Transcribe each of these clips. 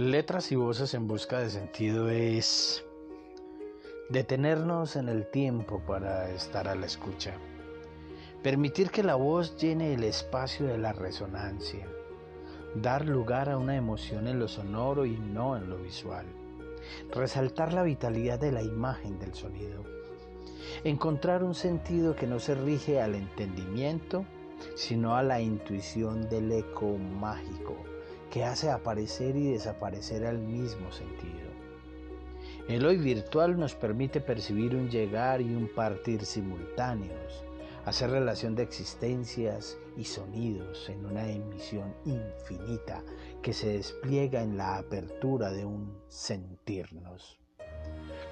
Letras y voces en busca de sentido es detenernos en el tiempo para estar a la escucha. Permitir que la voz llene el espacio de la resonancia. Dar lugar a una emoción en lo sonoro y no en lo visual. Resaltar la vitalidad de la imagen del sonido. Encontrar un sentido que no se rige al entendimiento, sino a la intuición del eco mágico que hace aparecer y desaparecer al mismo sentido. El hoy virtual nos permite percibir un llegar y un partir simultáneos, hacer relación de existencias y sonidos en una emisión infinita que se despliega en la apertura de un sentirnos.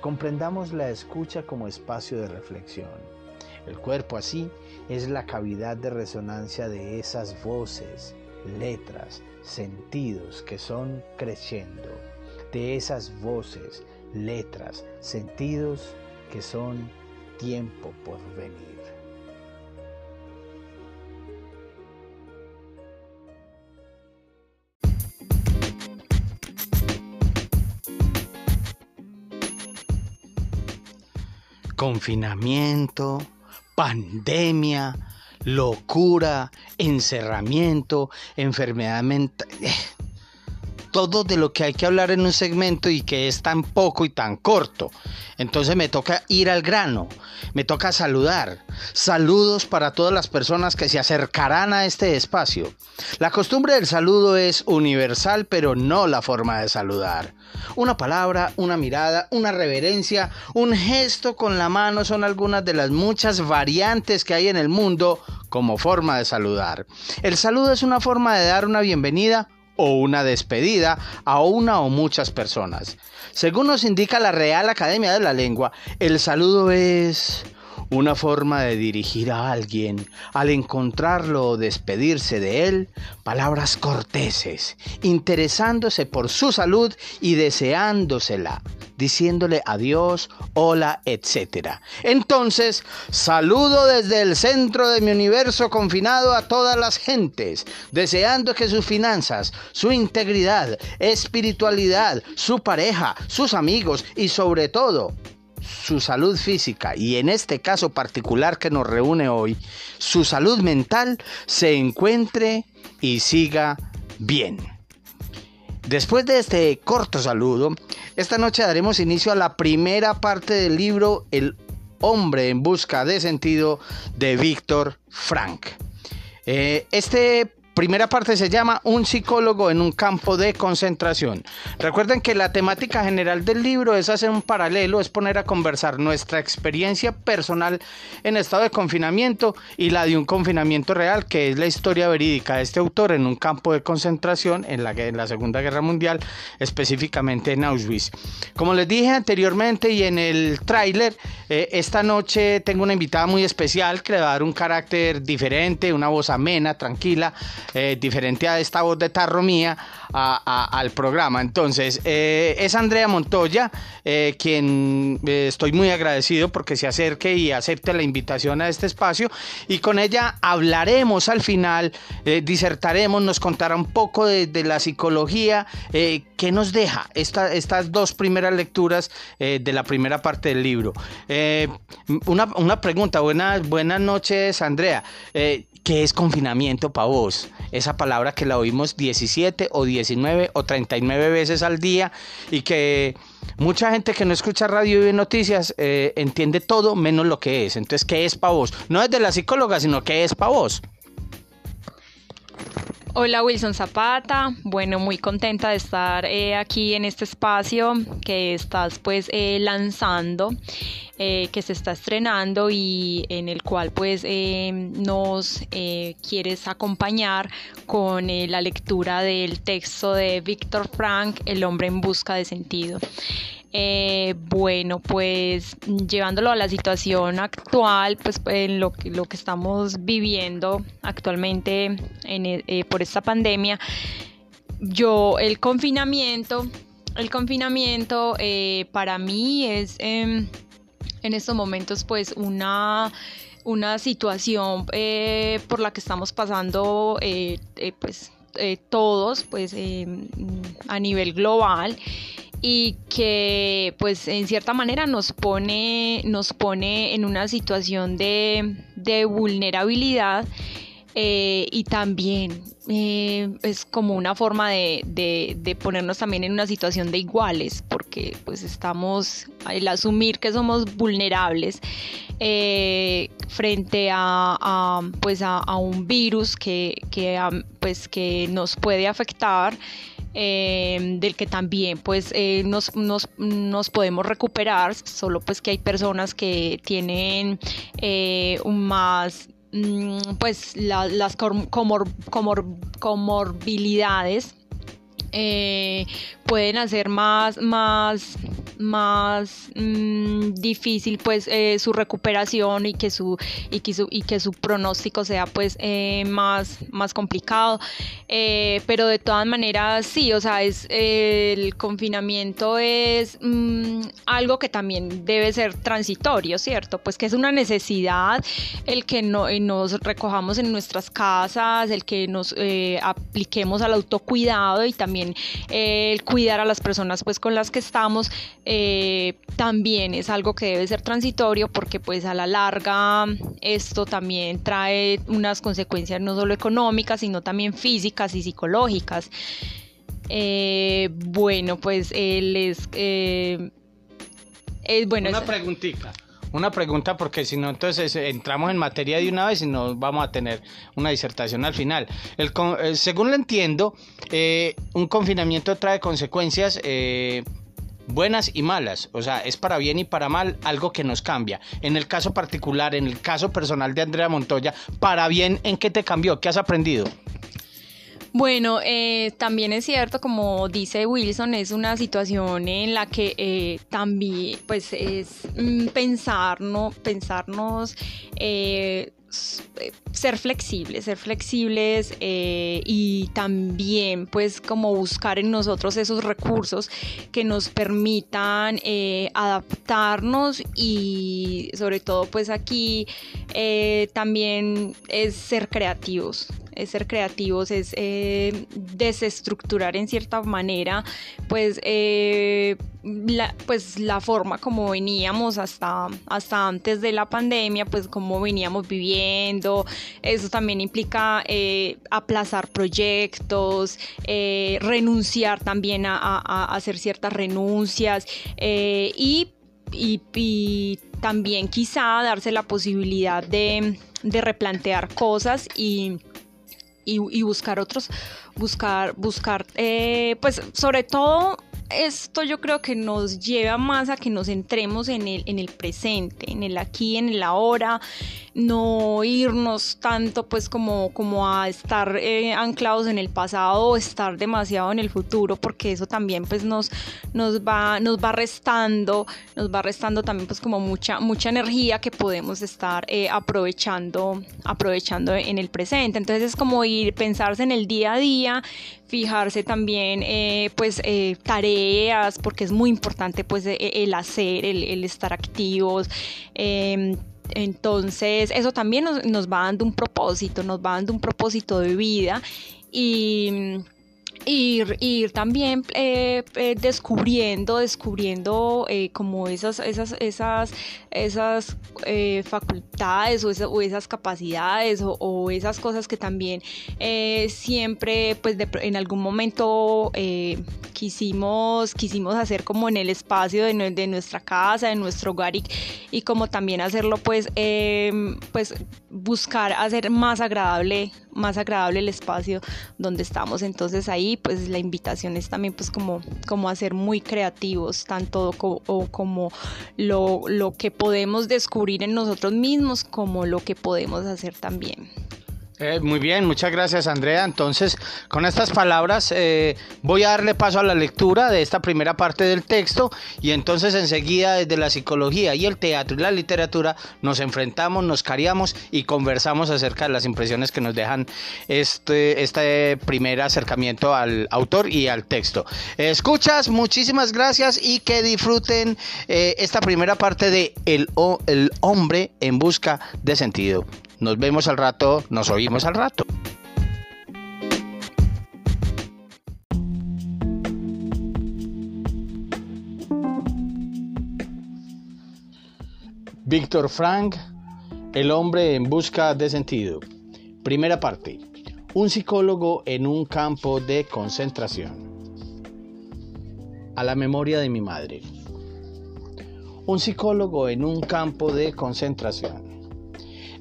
Comprendamos la escucha como espacio de reflexión. El cuerpo así es la cavidad de resonancia de esas voces, letras, sentidos que son creciendo, de esas voces, letras, sentidos que son tiempo por venir. Confinamiento, pandemia, locura, encerramiento, enfermedad mental. Todo de lo que hay que hablar en un segmento y que es tan poco y tan corto. Entonces me toca ir al grano, me toca saludar. Saludos para todas las personas que se acercarán a este espacio. La costumbre del saludo es universal, pero no la forma de saludar. Una palabra, una mirada, una reverencia, un gesto con la mano son algunas de las muchas variantes que hay en el mundo como forma de saludar. El saludo es una forma de dar una bienvenida o una despedida a una o muchas personas. Según nos indica la Real Academia de la Lengua, el saludo es una forma de dirigir a alguien al encontrarlo o despedirse de él, palabras corteses, interesándose por su salud y deseándosela, diciéndole adiós, hola, etc. Entonces, saludo desde el centro de mi universo confinado a todas las gentes, deseando que sus finanzas, su integridad, espiritualidad, su pareja, sus amigos y sobre todo su salud física y en este caso particular que nos reúne hoy, su salud mental se encuentre y siga bien. Después de este corto saludo, esta noche daremos inicio a la primera parte del libro El hombre en busca de sentido de Víctor Frank. Eh, este primera parte se llama Un psicólogo en un campo de concentración. Recuerden que la temática general del libro es hacer un paralelo, es poner a conversar nuestra experiencia personal en estado de confinamiento y la de un confinamiento real, que es la historia verídica de este autor en un campo de concentración en la, en la Segunda Guerra Mundial, específicamente en Auschwitz. Como les dije anteriormente y en el tráiler, eh, esta noche tengo una invitada muy especial que le va a dar un carácter diferente, una voz amena, tranquila, eh, diferente a esta voz de tarro mía, al programa. Entonces, eh, es Andrea Montoya, eh, quien estoy muy agradecido porque se acerque y acepte la invitación a este espacio. Y con ella hablaremos al final, disertaremos, nos contará un poco de, la psicología que nos deja estas dos primeras lecturas de la primera parte del libro. Una, pregunta, buenas, buenas noches, Andrea. ¿Qué es confinamiento para vos? Esa palabra que la oímos 17 o 19 o 39 veces al día y que mucha gente que no escucha radio y noticias eh, entiende todo menos lo que es. Entonces, ¿qué es para vos? No es de la psicóloga, sino ¿qué es para vos? Hola Wilson Zapata, bueno, muy contenta de estar eh, aquí en este espacio que estás pues eh, lanzando, eh, que se está estrenando y en el cual pues nos quieres acompañar con la lectura del texto de Víctor Frank, El hombre en busca de sentido. Eh, bueno, pues llevándolo a la situación actual, pues en lo que, lo que estamos viviendo actualmente eh, por esta pandemia, yo el confinamiento, el confinamiento eh, para mí es em, en estos momentos pues una una situación por la que estamos pasando pues todos, pues a nivel global y que pues en cierta manera nos pone, nos pone en una situación de, de vulnerabilidad eh, y también eh, es como una forma de, de, ponernos también en una situación de iguales, porque pues estamos, el asumir que somos vulnerables eh, frente a, pues a, un virus que, que, pues que nos puede afectar. Del que también pues nos, nos, nos, podemos recuperar, solo pues que hay personas que tienen un más Mm, pues las comor, comorbilidades eh, pueden hacer más, más, más mm, difícil pues eh, su recuperación y que su, y que su, y que su pronóstico sea pues eh, más, más complicado. pero de todas maneras sí, o sea, es, el confinamiento es mm, algo que también debe ser transitorio, ¿cierto? Pues que es una necesidad el que no, nos recojamos en nuestras casas, el que nos apliquemos al autocuidado y también eh, el cuidar a las personas pues con las que estamos eh, también es algo que debe ser transitorio porque pues a la larga esto también trae unas consecuencias no solo económicas sino también físicas y psicológicas. Eh, bueno, pues él es... bueno, una preguntita. Una pregunta porque si no entonces entramos en materia de una vez y no vamos a tener una disertación al final. El, eh, según lo entiendo, eh, un confinamiento trae consecuencias eh, buenas y malas, o sea, es para bien y para mal algo que nos cambia. En el caso particular, en el caso personal de Andrea Montoya, para bien, ¿en qué te cambió? ¿Qué has aprendido? Bueno, eh, también es cierto, como dice Wilson, es una situación en la que eh, también, pues, es mm, pensarnos, pensarnos eh, ser flexibles, ser flexibles y también pues como buscar en nosotros esos recursos que nos permitan adaptarnos y sobre todo pues aquí también es ser creativos, es ser creativos, es eh, desestructurar en cierta manera, pues, eh, la, pues la forma como veníamos hasta, antes de la pandemia, pues como veníamos viviendo. Eso también implica eh, aplazar proyectos, renunciar también a, hacer ciertas renuncias y, y, también quizá darse la posibilidad de, de replantear cosas y y, buscar otros, buscar, buscar, eh, pues sobre todo esto yo creo que nos lleva más a que nos centremos en el, en el presente, en el aquí, en el ahora, no irnos tanto pues como, como a estar eh, anclados en el pasado o estar demasiado en el futuro, porque eso también pues nos, nos, va, nos va restando, nos va restando también pues como mucha, mucha energía que podemos estar eh, aprovechando, aprovechando en el presente. Entonces es como ir, pensarse en el día a día, fijarse también eh, pues eh, tareas porque es muy importante pues e, e, el hacer el, estar activos em, entonces eso también nos va dando un propósito nos va dando un propósito de vida y ir, ir también eh, eh, descubriendo, descubriendo eh, como esas, esas, esas, esas facultades o, esas capacidades o, esas cosas que también siempre pues en algún momento quisimos, quisimos hacer como en el espacio de, de nuestra casa, de nuestro hogar y, como también hacerlo pues, pues buscar hacer más agradable más agradable el espacio donde estamos. Entonces ahí pues la invitación es también pues como, como a ser muy creativos, tanto como lo, lo que podemos descubrir en nosotros mismos como lo que podemos hacer también. Eh, muy bien, muchas gracias Andrea. Entonces, con estas palabras eh, voy a darle paso a la lectura de esta primera parte del texto y entonces enseguida desde la psicología y el teatro y la literatura nos enfrentamos, nos cariamos y conversamos acerca de las impresiones que nos dejan este, este primer acercamiento al autor y al texto. Escuchas, muchísimas gracias y que disfruten eh, esta primera parte de el, el hombre en busca de sentido. Nos vemos al rato, nos oímos al rato. Víctor Frank, El hombre en busca de sentido. Primera parte. Un psicólogo en un campo de concentración. A la memoria de mi madre. Un psicólogo en un campo de concentración.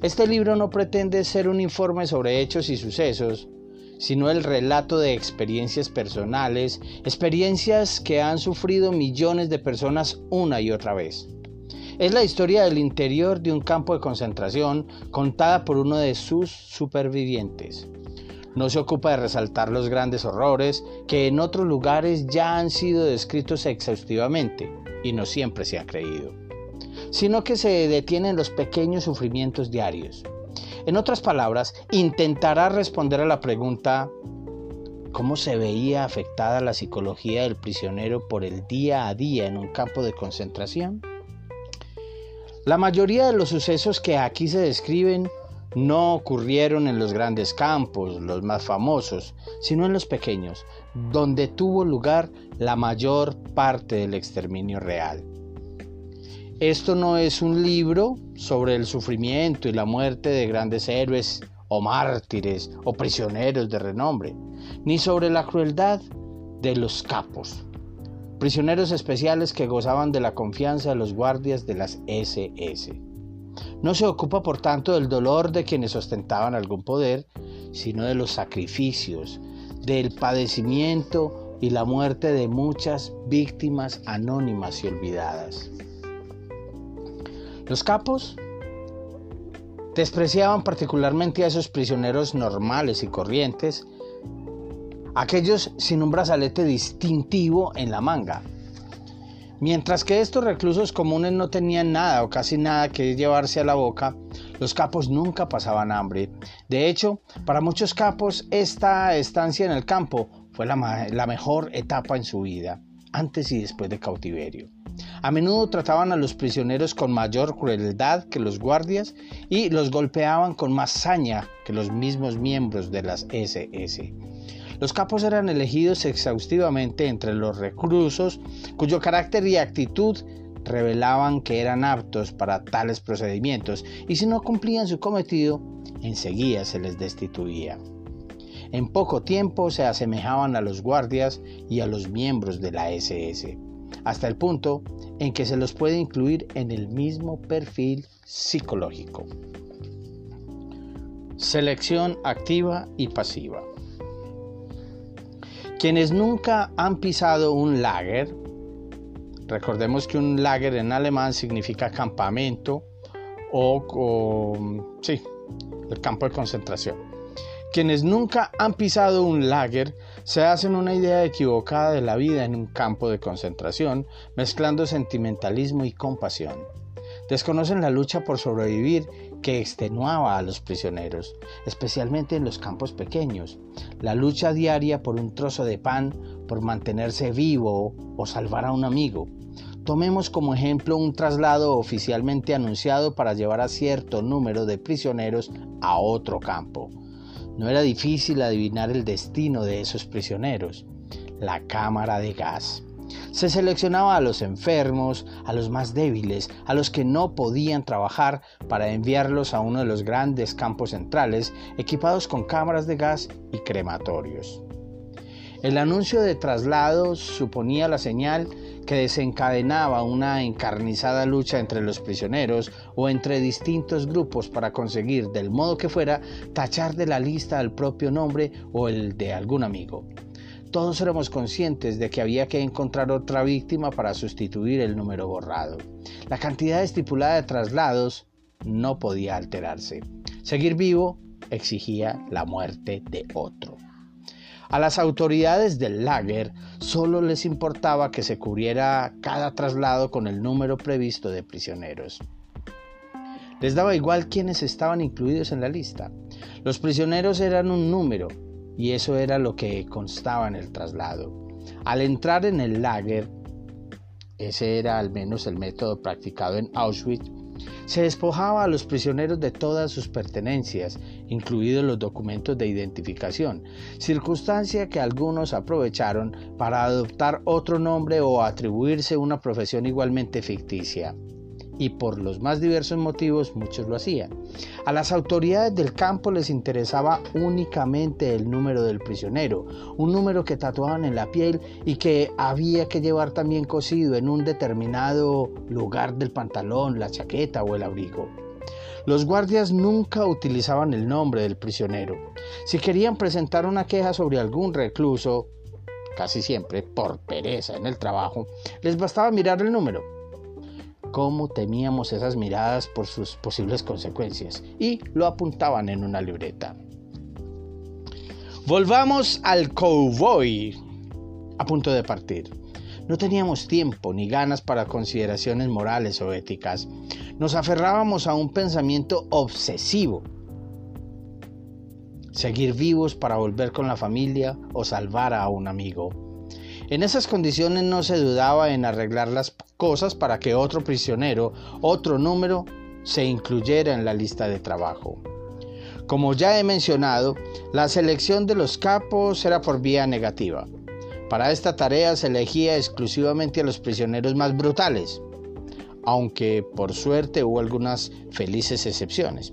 Este libro no pretende ser un informe sobre hechos y sucesos, sino el relato de experiencias personales, experiencias que han sufrido millones de personas una y otra vez. Es la historia del interior de un campo de concentración contada por uno de sus supervivientes. No se ocupa de resaltar los grandes horrores que en otros lugares ya han sido descritos exhaustivamente y no siempre se ha creído, sino que se detiene en los pequeños sufrimientos diarios. En otras palabras, intentará responder a la pregunta ¿Cómo se veía afectada la psicología del prisionero por el día a día en un campo de concentración? La mayoría de los sucesos que aquí se describen no ocurrieron en los grandes campos, los más famosos, sino en los pequeños, donde tuvo lugar la mayor parte del exterminio real. Esto no es un libro sobre el sufrimiento y la muerte de grandes héroes o mártires o prisioneros de renombre, ni sobre la crueldad de los capos, prisioneros especiales que gozaban de la confianza de los guardias de las SS. No se ocupa, por tanto, del dolor de quienes ostentaban algún poder, sino de los sacrificios, del padecimiento y la muerte de muchas víctimas anónimas y olvidadas. Los capos despreciaban particularmente a esos prisioneros normales y corrientes aquellos sin un brazalete distintivo en la manga. Mientras que estos reclusos comunes no tenían nada o casi nada que llevarse a la boca, los capos nunca pasaban hambre. De hecho, para muchos capos esta estancia en el campo fue la, mejor etapa en su vida, antes y después de cautiverio. A menudo trataban a los prisioneros con mayor crueldad que los guardias y los golpeaban con más saña que los mismos miembros de las SS. Los capos eran elegidos exhaustivamente entre los reclusos cuyo carácter y actitud revelaban que eran aptos para tales procedimientos y si no cumplían su cometido, enseguida se les destituía. En poco tiempo se asemejaban a los guardias y a los miembros de la SS, hasta el punto en que se los puede incluir en el mismo perfil psicológico. Selección activa y pasiva. Quienes nunca han pisado un lager, recordemos que un lager en alemán significa campamento o, sí, el campo de concentración. Quienes nunca han pisado un lager se hacen una idea equivocada de la vida en un campo de concentración, mezclando sentimentalismo y compasión. Desconocen la lucha por sobrevivir que extenuaba a los prisioneros, especialmente en los campos pequeños, la lucha diaria por un trozo de pan, por mantenerse vivo o salvar a un amigo. Tomemos como ejemplo un traslado oficialmente anunciado para llevar a cierto número de prisioneros a otro campo. No era difícil adivinar el destino de esos prisioneros, la cámara de gas. Se seleccionaba a los enfermos, a los más débiles, a los que no podían trabajar para enviarlos a uno de los grandes campos centrales equipados con cámaras de gas y crematorios. El anuncio de traslados suponía la señal que desencadenaba una encarnizada lucha entre los prisioneros o entre distintos grupos para conseguir, del modo que fuera, tachar de la lista el propio nombre o el de algún amigo. Todos éramos conscientes de que había que encontrar otra víctima para sustituir el número borrado. La cantidad estipulada de traslados no podía alterarse. Seguir vivo exigía la muerte de otro. A las autoridades del lager solo les importaba que se cubriera cada traslado con el número previsto de prisioneros. Les daba igual quiénes estaban incluidos en la lista. Los prisioneros eran un número y eso era lo que constaba en el traslado. Al entrar en el lager, ese era al menos el método practicado en Auschwitz, se despojaba a los prisioneros de todas sus pertenencias, incluidos los documentos de identificación, circunstancia que algunos aprovecharon para adoptar otro nombre o atribuirse una profesión igualmente ficticia. y por los más diversos motivos muchos lo hacían. A las autoridades del campo les interesaba únicamente el número del prisionero, un número que tatuaban en la piel y que había que llevar también cosido en un determinado lugar del pantalón, la chaqueta o el abrigo. Los guardias nunca utilizaban el nombre del prisionero. Si querían presentar una queja sobre algún recluso, casi siempre por pereza en el trabajo, les bastaba mirar el número cómo temíamos esas miradas por sus posibles consecuencias y lo apuntaban en una libreta. Volvamos al cowboy a punto de partir. No teníamos tiempo ni ganas para consideraciones morales o éticas. Nos aferrábamos a un pensamiento obsesivo. Seguir vivos para volver con la familia o salvar a un amigo. En esas condiciones no se dudaba en arreglar las cosas para que otro prisionero, otro número, se incluyera en la lista de trabajo. Como ya he mencionado, la selección de los capos era por vía negativa. Para esta tarea se elegía exclusivamente a los prisioneros más brutales, aunque por suerte hubo algunas felices excepciones.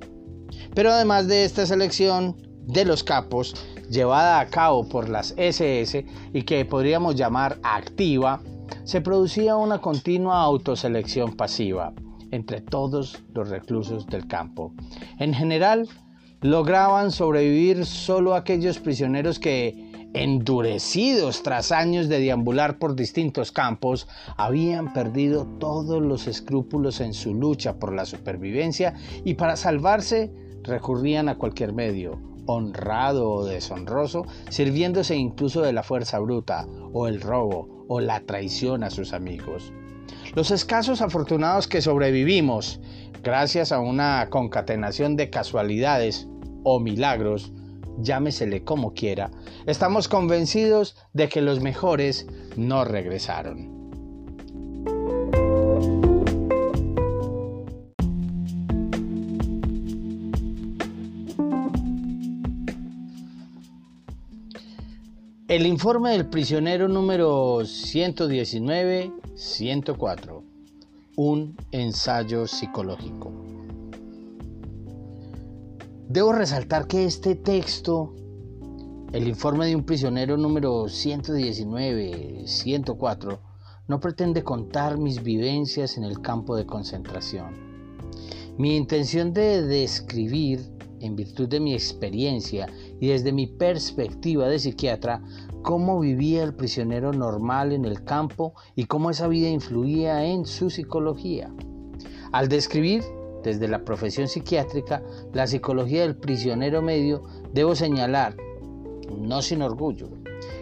Pero además de esta selección de los capos, llevada a cabo por las SS y que podríamos llamar activa, se producía una continua autoselección pasiva entre todos los reclusos del campo. En general, lograban sobrevivir solo aquellos prisioneros que, endurecidos tras años de deambular por distintos campos, habían perdido todos los escrúpulos en su lucha por la supervivencia y para salvarse recurrían a cualquier medio, honrado o deshonroso, sirviéndose incluso de la fuerza bruta, o el robo, o la traición a sus amigos. Los escasos afortunados que sobrevivimos, gracias a una concatenación de casualidades o milagros, llámesele como quiera, estamos convencidos de que los mejores no regresaron. El informe del prisionero número 119-104. Un ensayo psicológico. Debo resaltar que este texto, el informe de un prisionero número 119-104, no pretende contar mis vivencias en el campo de concentración. Mi intención de describir en virtud de mi experiencia y desde mi perspectiva de psiquiatra, cómo vivía el prisionero normal en el campo y cómo esa vida influía en su psicología. Al describir desde la profesión psiquiátrica la psicología del prisionero medio, debo señalar, no sin orgullo,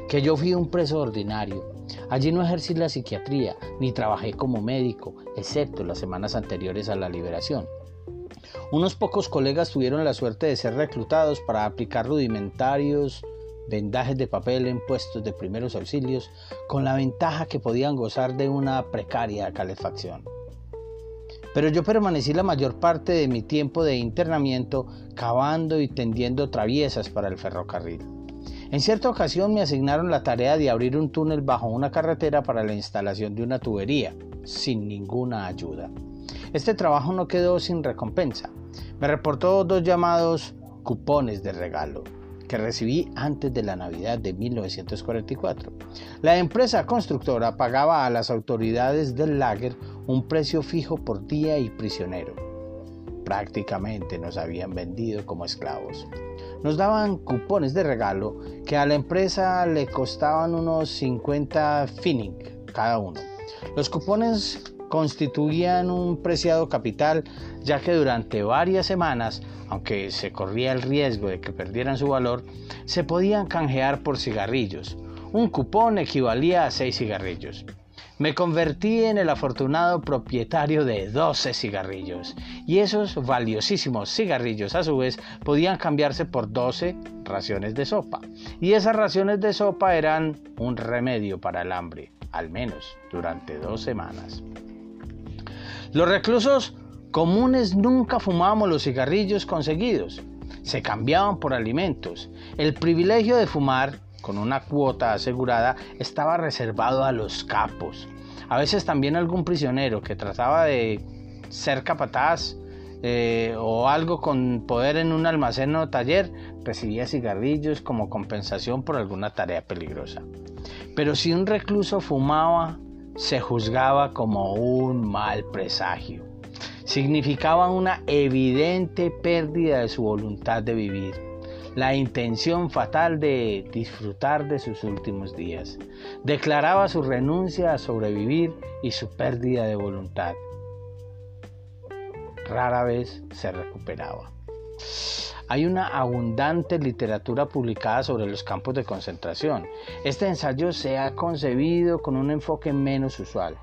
que yo fui un preso ordinario. Allí no ejercí la psiquiatría ni trabajé como médico, excepto las semanas anteriores a la liberación. Unos pocos colegas tuvieron la suerte de ser reclutados para aplicar rudimentarios vendajes de papel en puestos de primeros auxilios, con la ventaja que podían gozar de una precaria calefacción. Pero yo permanecí la mayor parte de mi tiempo de internamiento cavando y tendiendo traviesas para el ferrocarril. En cierta ocasión me asignaron la tarea de abrir un túnel bajo una carretera para la instalación de una tubería, sin ninguna ayuda. Este trabajo no quedó sin recompensa. Me reportó dos llamados cupones de regalo que recibí antes de la Navidad de 1944. La empresa constructora pagaba a las autoridades del lager un precio fijo por día y prisionero. Prácticamente nos habían vendido como esclavos. Nos daban cupones de regalo que a la empresa le costaban unos 50 finning cada uno. Los cupones constituían un preciado capital, ya que durante varias semanas, aunque se corría el riesgo de que perdieran su valor, se podían canjear por cigarrillos. Un cupón equivalía a seis cigarrillos. Me convertí en el afortunado propietario de 12 cigarrillos y esos valiosísimos cigarrillos a su vez podían cambiarse por 12 raciones de sopa y esas raciones de sopa eran un remedio para el hambre, al menos durante dos semanas. Los reclusos comunes nunca fumábamos los cigarrillos conseguidos, se cambiaban por alimentos. El privilegio de fumar, con una cuota asegurada, estaba reservado a los capos. A veces también algún prisionero que trataba de ser capataz eh, o algo con poder en un almacén o taller, recibía cigarrillos como compensación por alguna tarea peligrosa. Pero si un recluso fumaba, se juzgaba como un mal presagio. Significaba una evidente pérdida de su voluntad de vivir, la intención fatal de disfrutar de sus últimos días. Declaraba su renuncia a sobrevivir y su pérdida de voluntad. Rara vez se recuperaba. Hay una abundante literatura publicada sobre los campos de concentración. Este ensayo se ha concebido con un enfoque menos usual.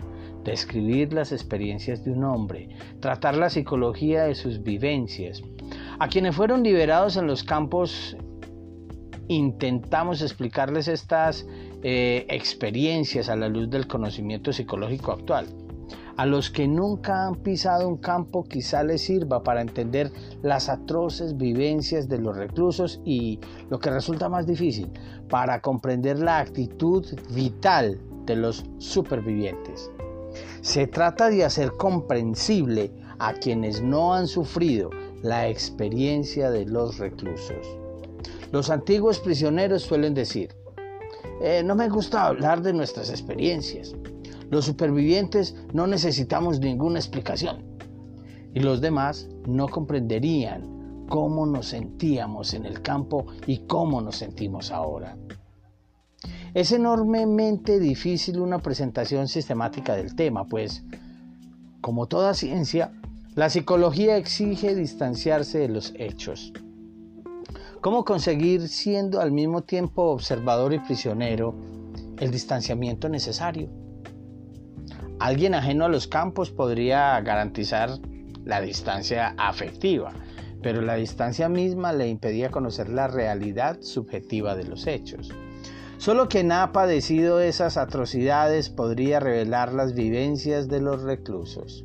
Describir las experiencias de un hombre, tratar la psicología de sus vivencias. A quienes fueron liberados en los campos intentamos explicarles estas eh, experiencias a la luz del conocimiento psicológico actual. A los que nunca han pisado un campo quizá les sirva para entender las atroces vivencias de los reclusos y, lo que resulta más difícil, para comprender la actitud vital de los supervivientes. Se trata de hacer comprensible a quienes no han sufrido la experiencia de los reclusos. Los antiguos prisioneros suelen decir, eh, no me gusta hablar de nuestras experiencias, los supervivientes no necesitamos ninguna explicación. Y los demás no comprenderían cómo nos sentíamos en el campo y cómo nos sentimos ahora. Es enormemente difícil una presentación sistemática del tema, pues, como toda ciencia, la psicología exige distanciarse de los hechos. ¿Cómo conseguir, siendo al mismo tiempo observador y prisionero, el distanciamiento necesario? Alguien ajeno a los campos podría garantizar la distancia afectiva, pero la distancia misma le impedía conocer la realidad subjetiva de los hechos. Solo quien ha padecido esas atrocidades podría revelar las vivencias de los reclusos.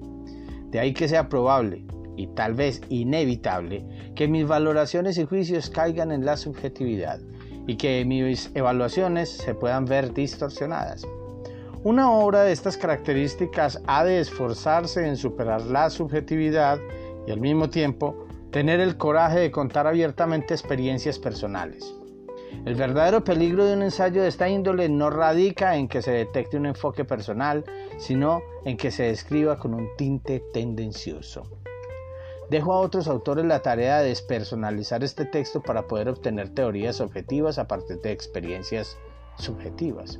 De ahí que sea probable, y tal vez inevitable, que mis valoraciones y juicios caigan en la subjetividad y que mis evaluaciones se puedan ver distorsionadas. Una obra de estas características ha de esforzarse en superar la subjetividad y al mismo tiempo tener el coraje de contar abiertamente experiencias personales. El verdadero peligro de un ensayo de esta índole no radica en que se detecte un enfoque personal, sino en que se describa con un tinte tendencioso. Dejo a otros autores la tarea de despersonalizar este texto para poder obtener teorías objetivas a partir de experiencias subjetivas.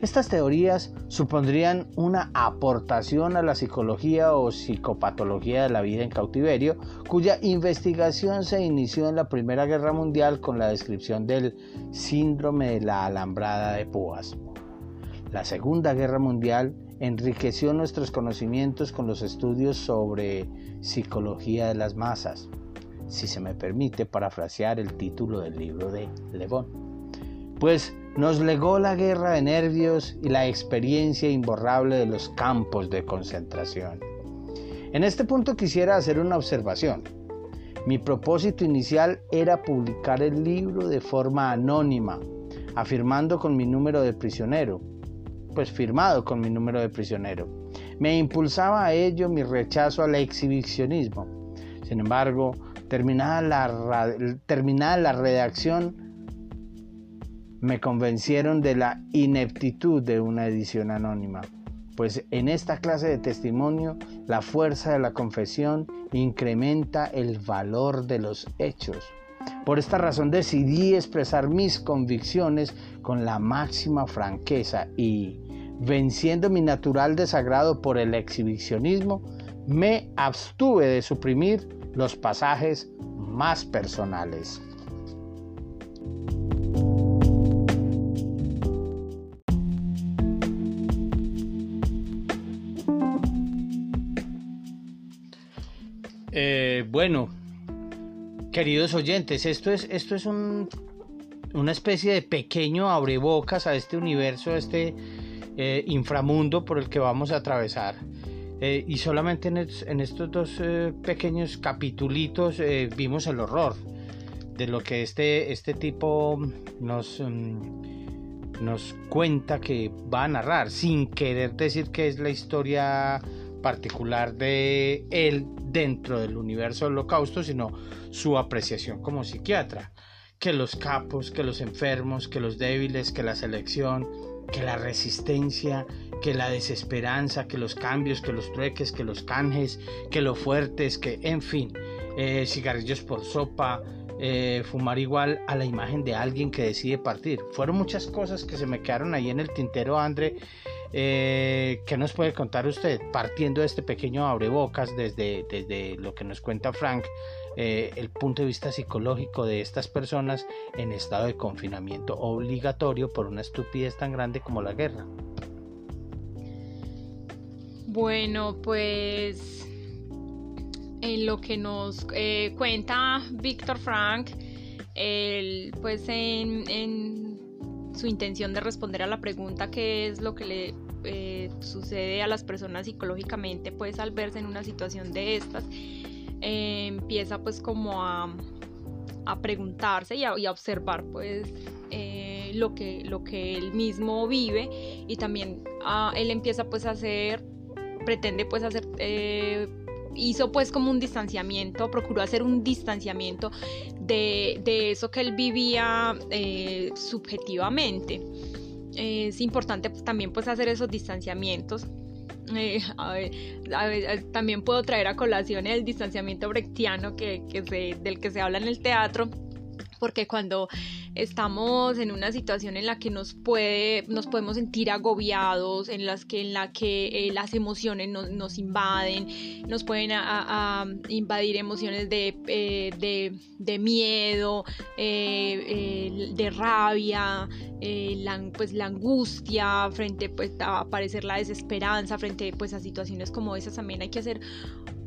Estas teorías supondrían una aportación a la psicología o psicopatología de la vida en cautiverio, cuya investigación se inició en la Primera Guerra Mundial con la descripción del síndrome de la alambrada de púas. La Segunda Guerra Mundial enriqueció nuestros conocimientos con los estudios sobre psicología de las masas, si se me permite parafrasear el título del libro de Le Pues nos legó la guerra de nervios y la experiencia imborrable de los campos de concentración. En este punto quisiera hacer una observación. Mi propósito inicial era publicar el libro de forma anónima, afirmando con mi número de prisionero, pues firmado con mi número de prisionero. Me impulsaba a ello mi rechazo al exhibicionismo. Sin embargo, terminada la, terminada la redacción, me convencieron de la ineptitud de una edición anónima, pues en esta clase de testimonio la fuerza de la confesión incrementa el valor de los hechos. Por esta razón decidí expresar mis convicciones con la máxima franqueza y, venciendo mi natural desagrado por el exhibicionismo, me abstuve de suprimir los pasajes más personales. Eh, bueno, queridos oyentes, esto es, esto es una especie de pequeño abrebocas a este universo, a este eh, inframundo por el que vamos a atravesar. Eh, y solamente en, estos dos pequeños capitulitos vimos el horror de lo que este, este tipo nos, mm, nos cuenta que va a narrar, sin querer decir que es la historia particular de él dentro del universo del holocausto, sino su apreciación como psiquiatra. Que los capos, que los enfermos, que los débiles, que la selección, que la resistencia, que la desesperanza, que los cambios, que los trueques, que los canjes, que los fuertes, que en fin, eh, cigarrillos por sopa, eh, fumar igual a la imagen de alguien que decide partir. Fueron muchas cosas que se me quedaron ahí en el tintero, André, eh, ¿Qué nos puede contar usted? Partiendo de este pequeño abrebocas, desde, desde lo que nos cuenta Frank, eh, el punto de vista psicológico de estas personas en estado de confinamiento obligatorio por una estupidez tan grande como la guerra. Bueno, pues en lo que nos eh, cuenta Víctor Frank, pues en, en su intención de responder a la pregunta qué es lo que le eh, sucede a las personas psicológicamente pues al verse en una situación de estas eh, empieza pues como a, a preguntarse y a, observar pues eh, lo, que, lo que él mismo vive y también ah, él empieza pues a hacer pretende pues hacer hizo pues como un distanciamiento, procuró hacer un distanciamiento de, eso que él vivía eh, subjetivamente. es importante pues, también pues hacer esos distanciamientos. Eh, también puedo traer a colación el distanciamiento brechtiano que, del que se habla en el teatro, porque cuando estamos en una situación en la que nos puede nos podemos sentir agobiados en las que en la que eh, las emociones nos invaden nos pueden invadir emociones de, eh, de, miedo eh, de rabia la, pues la angustia frente pues a aparecer la desesperanza frente pues a situaciones como esas también hay que hacer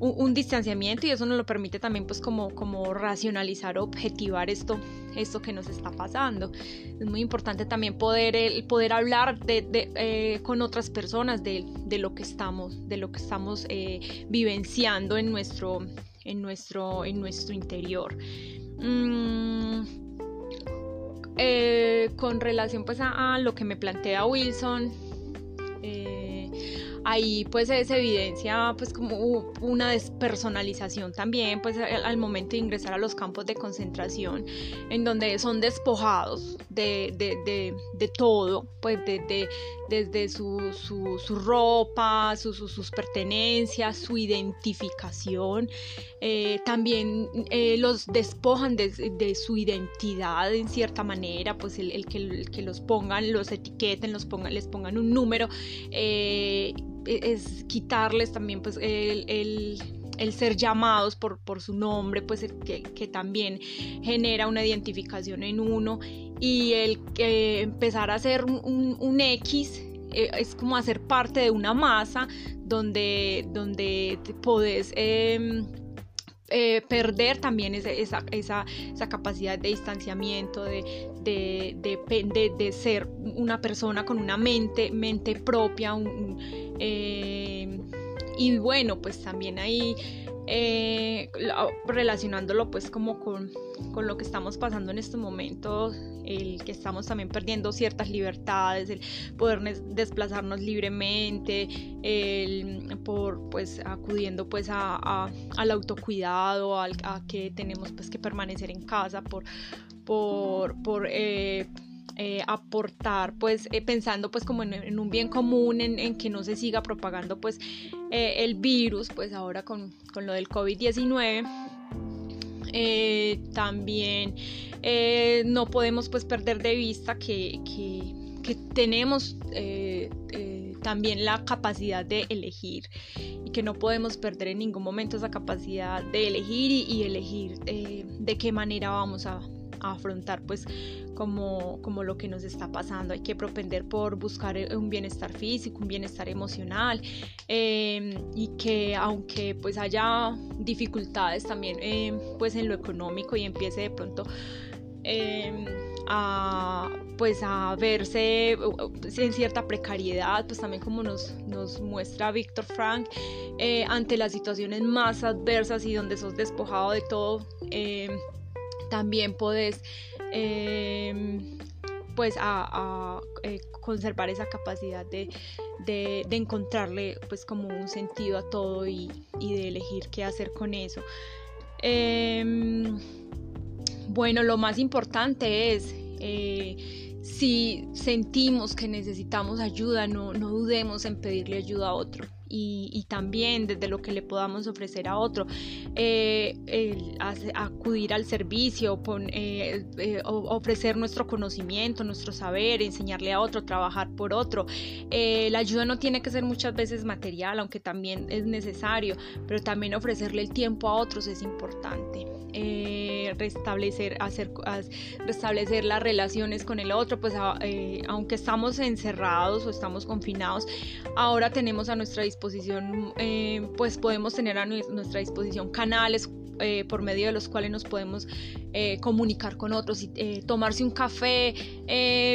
un, distanciamiento y eso nos lo permite también pues como, como racionalizar, objetivar esto, esto que nos está pasando. Es muy importante también poder, el, poder hablar de, eh, con otras personas de, lo que estamos, de lo que estamos eh, vivenciando en nuestro, en nuestro, en nuestro interior. Mm, eh, con relación pues a, lo que me plantea Wilson, ahí pues se evidencia pues como una despersonalización también pues al momento de ingresar a los campos de concentración en donde son despojados de, de, todo pues de, desde su, su, ropa, sus pertenencias, su identificación, eh, también eh, los despojan de, su identidad en cierta manera, pues el, que, que, los pongan, los etiqueten, los pongan, les pongan un número, eh, es quitarles también pues el, ser llamados por, por, su nombre, pues que, que, también genera una identificación en uno. Y el que empezar a hacer un, un, X eh, es como hacer parte de una masa donde, donde podés em, eh, perder también esa, esa, esa, capacidad de distanciamiento, de, de, de, ser una persona con una mente, propia. Eh, y bueno, pues también ahí eh, relacionándolo pues como con, con, lo que estamos pasando en estos momentos, el que estamos también perdiendo ciertas libertades, el poder desplazarnos libremente, el por pues acudiendo pues a, al autocuidado, al, a que tenemos pues que permanecer en casa por, por, por eh, eh, aportar, pues pensando pues como en, un bien común, en, que no se siga propagando pues eh, el virus, pues ahora con, con lo del COVID-19. también no podemos pues perder de vista que, que, tenemos también la capacidad de elegir y que no podemos perder en ningún momento esa capacidad de elegir y, elegir de qué manera vamos a, afrontar pues como, como lo que nos está pasando. Hay que propender por buscar un bienestar físico, un bienestar emocional em, y que aunque pues haya dificultades también em, pues en lo económico y empiece de pronto em, a pues a verse en cierta precariedad, pues también como nos, nos muestra Víctor Frank, eh, ante las situaciones más adversas y donde sos despojado de todo, también podés em, pues a, eh, conservar esa capacidad de, de, encontrarle pues como un sentido a todo y, de elegir qué hacer con eso. Em, bueno, lo más importante es eh, si sentimos que necesitamos ayuda, no, no dudemos en pedirle ayuda a otro y, también desde lo que le podamos ofrecer a otro, eh, acudir al servicio, eh, eh, ofrecer nuestro conocimiento, nuestro saber, enseñarle a otro, trabajar por otro. la ayuda no tiene que ser muchas veces material, aunque también es necesario, pero también ofrecerle el tiempo a otros es importante. Restablecer, hacer, restablecer las relaciones con el otro, pues aunque estamos encerrados o estamos confinados, ahora tenemos a nuestra disposición eh, pues podemos tener a nuestra disposición canales eh, por medio de los cuales nos podemos eh, comunicar con otros y tomarse un café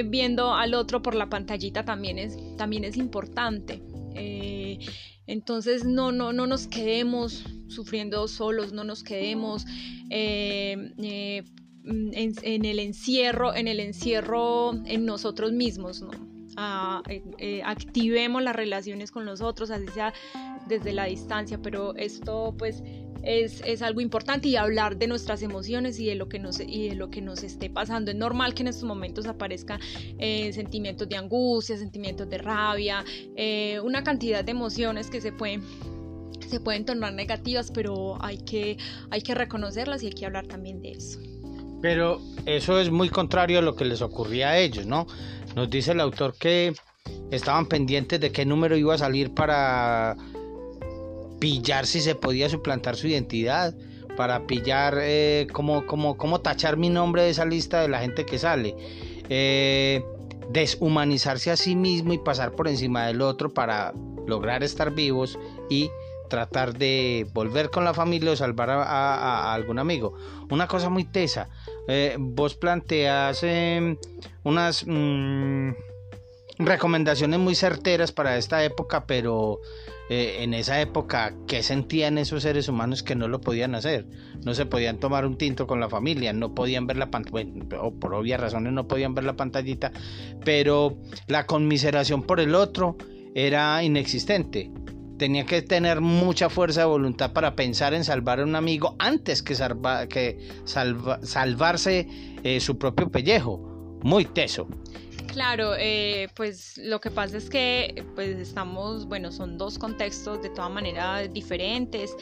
viendo al otro por la pantallita también es, también es importante. Entonces no, no, no nos quedemos sufriendo solos, no nos quedemos en, en, el encierro, en el encierro en nosotros mismos, ¿no? Eh, eh, activemos las relaciones con los otros, así sea desde la distancia, pero esto pues es, algo importante y hablar de nuestras emociones y de lo que nos, y de lo que nos esté pasando. Es normal que en estos momentos aparezcan eh, sentimientos de angustia, sentimientos de rabia, una cantidad de emociones que se pueden se pueden tornar negativas, pero hay que, hay que reconocerlas y hay que hablar también de eso. Pero eso es muy contrario a lo que les ocurría a ellos, ¿no? Nos dice el autor que estaban pendientes de qué número iba a salir para pillar si se podía suplantar su identidad, para pillar eh, cómo, tachar mi nombre de esa lista de la gente que sale. Eh, deshumanizarse a sí mismo y pasar por encima del otro para lograr estar vivos y tratar de volver con la familia o salvar a, algún amigo. Una cosa muy tesa, eh, vos planteas em, unas mm, recomendaciones muy certeras para esta época, pero eh, en esa época, ¿qué sentían esos seres humanos que no lo podían hacer? No se podían tomar un tinto con la familia, no podían ver la pantalla, o por obvias razones no podían ver la pantallita, pero la conmiseración por el otro era inexistente tenía que tener mucha fuerza de voluntad para pensar en salvar a un amigo antes que, que salvarse eh, su propio pellejo. Muy teso. Claro, eh, pues lo que pasa es que pues estamos, bueno, son dos contextos de todas maneras diferentes.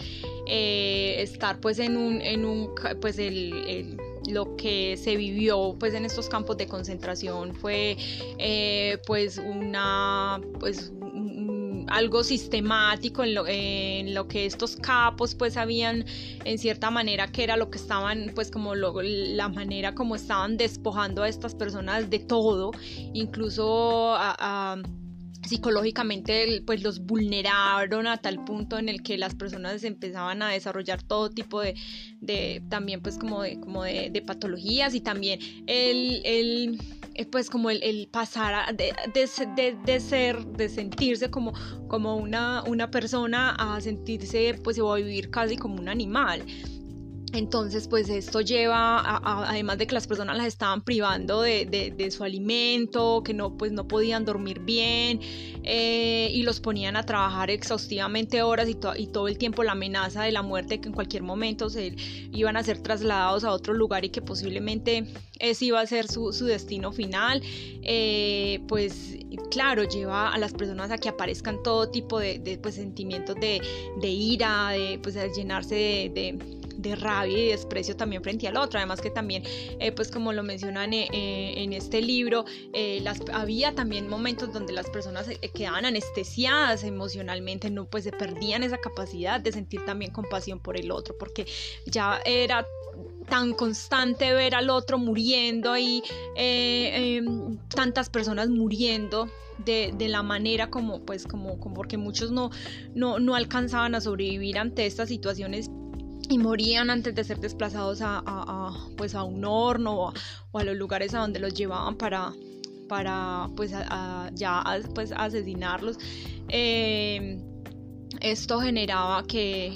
Eh, estar pues en un, en un pues el, lo que se vivió pues en estos campos de concentración fue pues una pues algo sistemático en lo, en lo, que estos capos pues habían en cierta manera que era lo que estaban pues como la manera como estaban despojando a estas personas de todo, incluso a, psicológicamente pues los vulneraron a tal punto en el que las personas empezaban a desarrollar todo tipo de, de también pues como de, como de, patologías y también el, el eh, pues como el, pasar de, de, ser, de sentirse como, como una, una persona a sentirse pues o a vivir casi como un animal. Entonces, pues esto lleva, además de que las personas las estaban privando de, su alimento, que no, pues no podían dormir bien eh, y los ponían a trabajar exhaustivamente horas y, y, todo el tiempo la amenaza de la muerte que en cualquier momento se iban a ser trasladados a otro lugar y que posiblemente ese iba a ser su, destino final. Eh, pues claro, lleva a las personas a que aparezcan todo tipo de, pues, sentimientos de, ira, de pues, llenarse de de rabia y desprecio también frente al otro. Además que también, eh, pues como lo mencionan eh, eh, en este libro, las, había también momentos donde las personas quedaban anestesiadas emocionalmente, no pues se perdían esa capacidad de sentir también compasión por el otro, porque ya era tan constante ver al otro muriendo y em, tantas personas muriendo de, la manera como pues como, como porque muchos no, no, no alcanzaban a sobrevivir ante estas situaciones morían antes de ser desplazados a, pues a un horno o a, los lugares a donde los llevaban para, para pues ya pues asesinarlos. Eh, esto generaba que,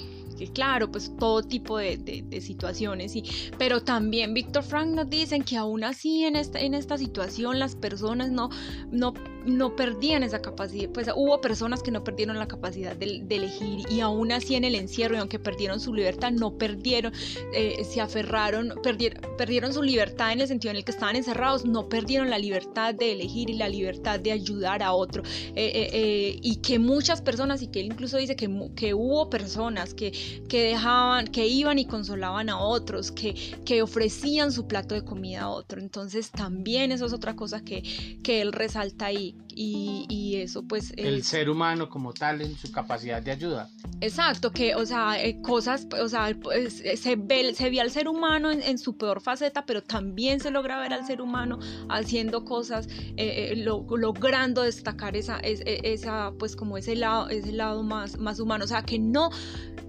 claro, pues todo tipo de, situaciones, y, pero también Víctor Frank nos dicen que aún así en esta, en esta situación las personas no, no no perdían esa capacidad, pues hubo personas que no perdieron la capacidad de, elegir y aún así en el encierro, y aunque perdieron su libertad, no perdieron, eh, se aferraron, perdieron, perdieron su libertad en el sentido en el que estaban encerrados, no perdieron la libertad de elegir y la libertad de ayudar a otro. Eh, eh, y que muchas personas, y que él incluso dice que, que hubo personas que, que dejaban, que iban y consolaban a otros, que, que ofrecían su plato de comida a otro. Entonces también eso es otra cosa que, que él resalta ahí week. Y, eso pues... El ser humano como tal en su capacidad de ayuda. Exacto, que o sea, eh, cosas, o sea, pues, eh, se, ve, se ve al ser humano en, su peor faceta, pero también se logra ver al ser humano haciendo cosas, eh, logrando destacar esa, esa, pues como ese lado, ese lado más, más humano, o sea, que no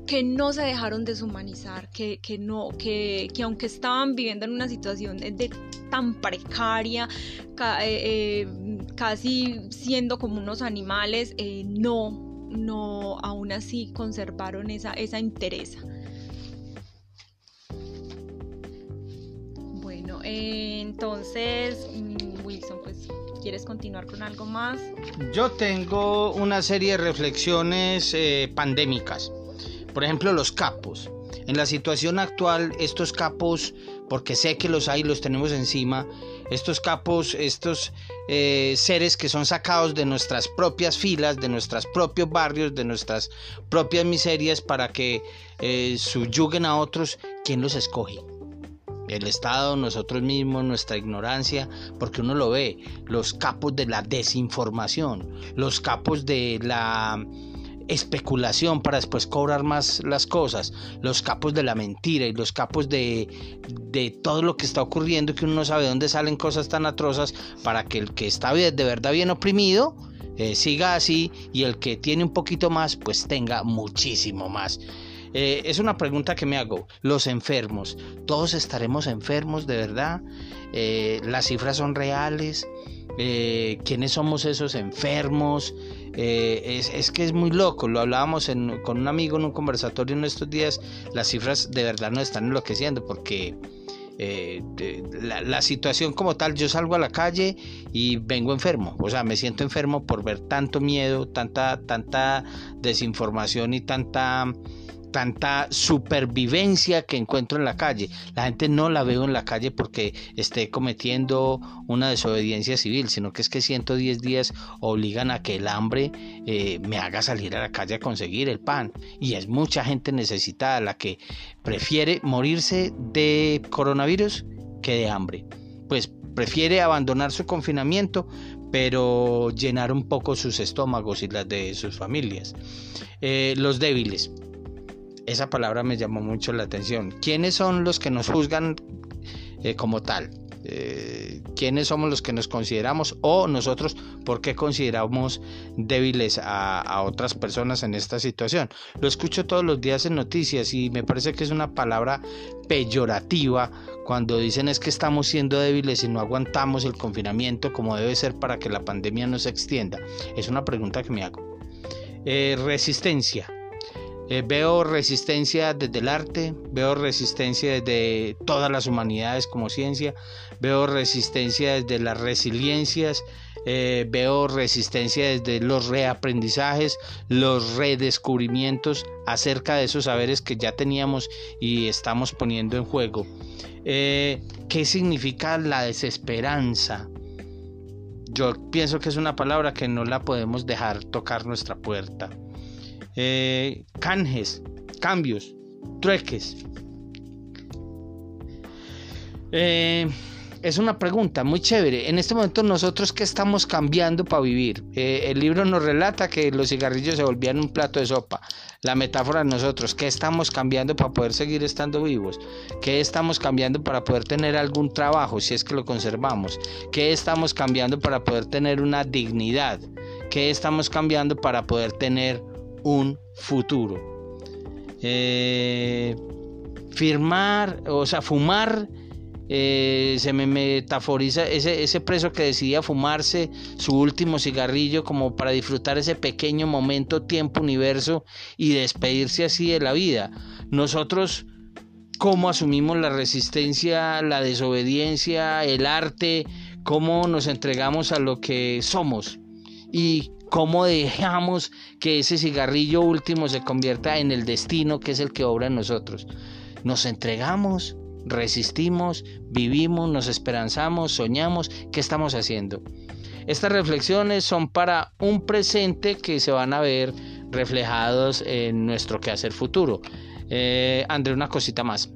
que no se dejaron deshumanizar, que, que no, que, que, aunque estaban viviendo en una situación de, tan precaria, casi siendo como unos animales, eh, no, no, aún así conservaron esa, esa. Bueno, entonces, mm, Wilson, pues, ¿quieres continuar con algo más? Yo tengo una serie de reflexiones eh, pandémicas. Por ejemplo, los capos. En la situación actual, estos capos, porque sé que los hay, los tenemos encima, estos capos, estos eh, seres que son sacados de nuestras propias filas, de nuestros propios barrios, de nuestras propias miserias para que eh, subyuguen a otros, ¿quién los escoge? El Estado, nosotros mismos, nuestra ignorancia, porque uno lo ve, los capos de la desinformación, los capos de la especulación para después cobrar más las cosas, los capos de la mentira y los capos de, de todo lo que está ocurriendo que uno no sabe dónde salen cosas tan atrozas para que el que está de verdad bien oprimido eh, siga así y el que tiene un poquito más pues tenga muchísimo más. Eh, es una pregunta que me hago. Los enfermos, ¿todos estaremos enfermos de verdad? Eh, ¿Las cifras son reales? ¿Quiénes somos esos enfermos? Eh, es, que es muy loco, lo hablábamos con un amigo en un conversatorio en estos días, las cifras de verdad nos están enloqueciendo porque eh, la, situación como tal, yo salgo a la calle y vengo enfermo, o sea, me siento enfermo por ver tanto miedo, tanta, tanta desinformación y tanta tanta supervivencia que encuentro en la calle. La gente no la veo en la calle porque esté cometiendo una desobediencia civil, sino que es que 110 días obligan a que el hambre eh, me haga salir a la calle a conseguir el pan. Y es mucha gente necesitada la que prefiere morirse de coronavirus que de hambre. Pues prefiere abandonar su confinamiento, pero llenar un poco sus estómagos y las de sus familias. Eh, los débiles esa palabra me llamó mucho la atención. ¿Quiénes son los que nos juzgan eh, como tal? Eh, quiénes somos los que nos consideramos o nosotros por qué consideramos débiles a, otras personas en esta situación. Lo escucho todos los días en noticias y me parece que es una palabra peyorativa cuando dicen es que estamos siendo débiles y no aguantamos el confinamiento como debe ser para que la pandemia no se extienda. Es una pregunta que me hago. Eh, resistencia. Eh, veo resistencia desde el arte, veo resistencia desde todas las humanidades como ciencia, veo resistencia desde las resiliencias, eh, veo resistencia desde los reaprendizajes, los redescubrimientos acerca de esos saberes que ya teníamos y estamos poniendo en juego. Eh, ¿Qué significa la desesperanza? Yo pienso que es una palabra que no la podemos dejar tocar nuestra puerta. Eh, canjes, cambios, trueques. Eh, es una pregunta muy chévere. En este momento nosotros qué estamos cambiando para vivir. Eh, el libro nos relata que los cigarrillos se volvían un plato de sopa. La metáfora de nosotros, ¿qué estamos cambiando para poder seguir estando vivos? ¿Qué estamos cambiando para poder tener algún trabajo si es que lo conservamos? ¿Qué estamos cambiando para poder tener una dignidad? ¿Qué estamos cambiando para poder tener un futuro. Eh, firmar, o sea, fumar, eh, se me metaforiza ese, ese preso que decidía fumarse su último cigarrillo como para disfrutar ese pequeño momento, tiempo, universo y despedirse así de la vida. Nosotros, ¿cómo asumimos la resistencia, la desobediencia, el arte? ¿Cómo nos entregamos a lo que somos? y cómo dejamos que ese cigarrillo último se convierta en el destino que es el que obra en nosotros. Nos entregamos, resistimos, vivimos, nos esperanzamos, soñamos, ¿qué estamos haciendo? Estas reflexiones son para un presente que se van a ver reflejados en nuestro quehacer futuro. Eh, André, una cosita más.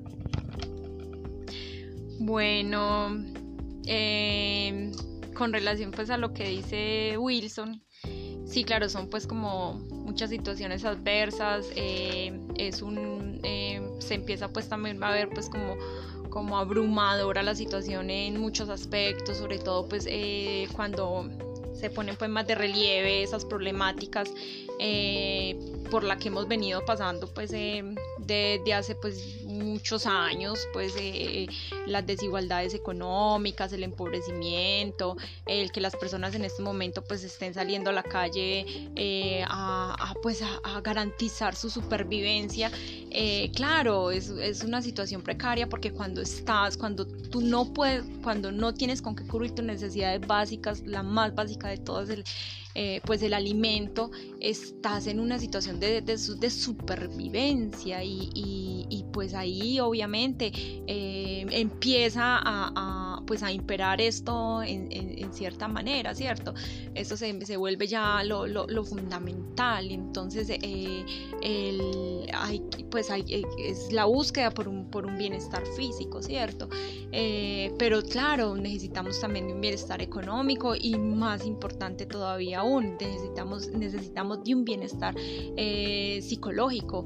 Bueno, eh, con relación pues a lo que dice Wilson, sí, claro, son pues como muchas situaciones adversas, eh, es un, eh, se empieza pues también a ver pues como como abrumadora la situación en muchos aspectos, sobre todo pues cuando se ponen pues más de relieve esas problemáticas por la que hemos venido pasando pues desde hace pues muchos años, pues eh, las desigualdades económicas, el empobrecimiento, el que las personas en este momento pues estén saliendo a la calle eh, a, pues a, garantizar su supervivencia. Eh, claro, es, es, una situación precaria porque cuando estás, cuando tú no puedes, cuando no tienes con qué cubrir tus necesidades básicas, la más básica de todas, el, pues el alimento, estás en una situación de, de, supervivencia y, y, y pues ahí obviamente eh, empieza a, pues a imperar esto en, cierta manera, ¿cierto? Esto se, se vuelve ya lo, lo, fundamental, entonces eh, hay, pues eh, es la búsqueda por un, por un bienestar físico, ¿cierto? pero claro, necesitamos también un bienestar económico y más importante todavía aún, necesitamos, necesitamos de un bienestar psicológico,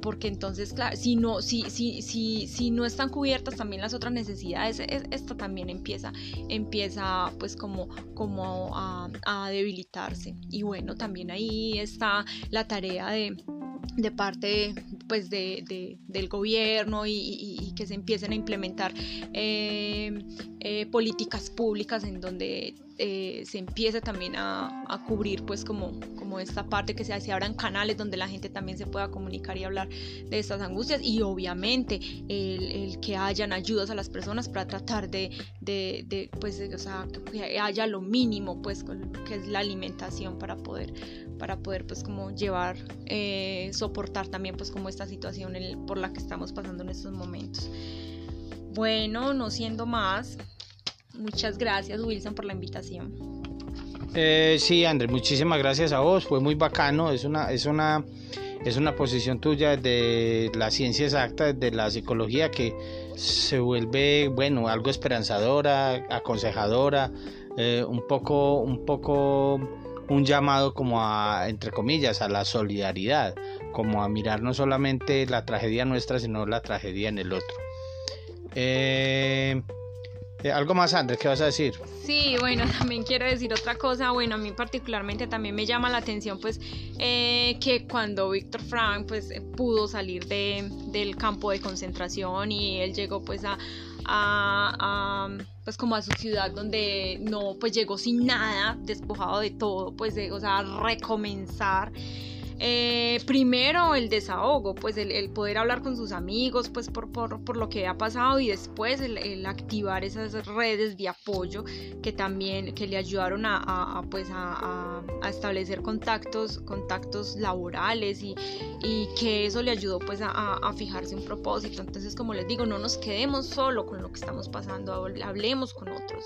porque entonces, claro, si no, si, si, si, no están cubiertas también las otras necesidades, esto también empieza, empieza pues como, como a, debilitarse. Y bueno, también ahí está la tarea de, de parte pues de, del gobierno y, que se empiecen a implementar eh, eh, políticas públicas en donde eh, se empiece también a, cubrir pues como, como esta parte que se, se abran canales donde la gente también se pueda comunicar y hablar de estas angustias y obviamente el, que hayan ayudas a las personas para tratar de, pues o sea, que haya lo mínimo pues que es la alimentación para poder para poder pues como llevar eh, soportar también pues como esta situación por la que estamos pasando en estos momentos bueno no siendo más Muchas gracias Wilson por la invitación. Eh, sí, Andrés, muchísimas gracias a vos. Fue muy bacano. Es una, es una, es una posición tuya de la ciencia exacta, de la psicología que se vuelve, bueno, algo esperanzadora, aconsejadora, eh, un poco, un poco, un llamado como a, entre comillas, a la solidaridad, como a mirar no solamente la tragedia nuestra, sino la tragedia en el otro. Eh, eh, ¿Algo más, Andrés? ¿Qué vas a decir? Sí, bueno, también quiero decir otra cosa. Bueno, a mí particularmente también me llama la atención, pues, eh, que cuando Víctor Frank, pues, eh, pudo salir de, del campo de concentración y él llegó, pues, a, a, pues, como a su ciudad donde no, pues, llegó sin nada, despojado de todo, pues, de, o sea, recomenzar. Eh, primero el desahogo, pues el, poder hablar con sus amigos, pues por, por, lo que ha pasado y después el, activar esas redes de apoyo que también que le ayudaron a, pues a, establecer contactos, contactos laborales y, que eso le ayudó pues a, fijarse un propósito. Entonces, como les digo, no nos quedemos solo con lo que estamos pasando, hablemos con otros,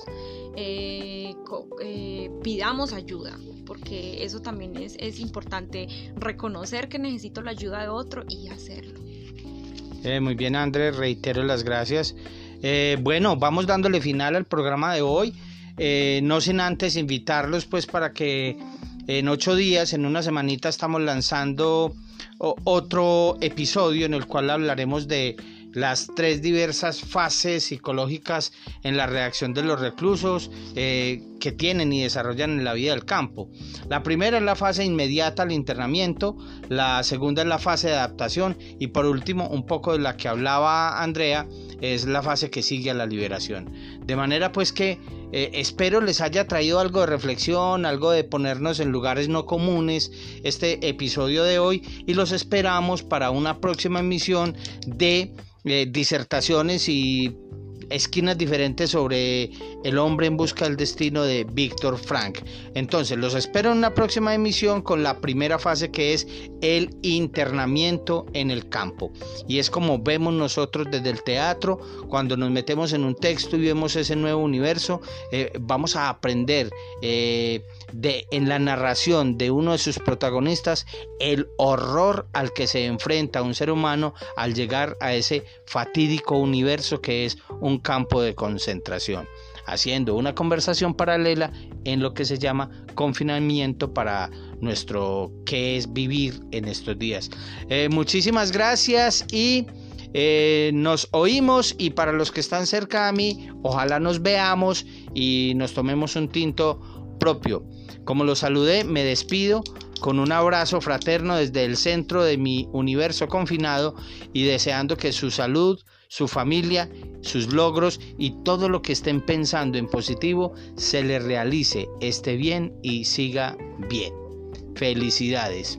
eh, eh, pidamos ayuda, porque eso también es, es importante reconocer que necesito la ayuda de otro y hacerlo. Eh, muy bien, Andrés, reitero las gracias. Eh, bueno, vamos dándole final al programa de hoy. Eh, no sin antes invitarlos pues para que en ocho días, en una semanita, estamos lanzando otro episodio en el cual hablaremos de las tres diversas fases psicológicas en la reacción de los reclusos eh, que tienen y desarrollan en la vida del campo. La primera es la fase inmediata al internamiento, la segunda es la fase de adaptación y por último un poco de la que hablaba Andrea es la fase que sigue a la liberación. De manera pues que eh, espero les haya traído algo de reflexión, algo de ponernos en lugares no comunes este episodio de hoy y los esperamos para una próxima emisión de eh, disertaciones y esquinas diferentes sobre El hombre en busca del destino de Víctor Frank. Entonces, los espero en una próxima emisión con la primera fase que es el internamiento en el campo. Y es como vemos nosotros desde el teatro, cuando nos metemos en un texto y vemos ese nuevo universo, eh, vamos a aprender eh, de, en la narración de uno de sus protagonistas el horror al que se enfrenta un ser humano al llegar a ese fatídico universo que es un campo de concentración haciendo una conversación paralela en lo que se llama confinamiento para nuestro qué es vivir en estos días. Eh, muchísimas gracias y eh, nos oímos y para los que están cerca a mí, ojalá nos veamos y nos tomemos un tinto propio. Como los saludé, me despido con un abrazo fraterno desde el centro de mi universo confinado y deseando que su salud, su familia, sus logros y todo lo que estén pensando en positivo se les realice, esté bien y siga bien. Felicidades.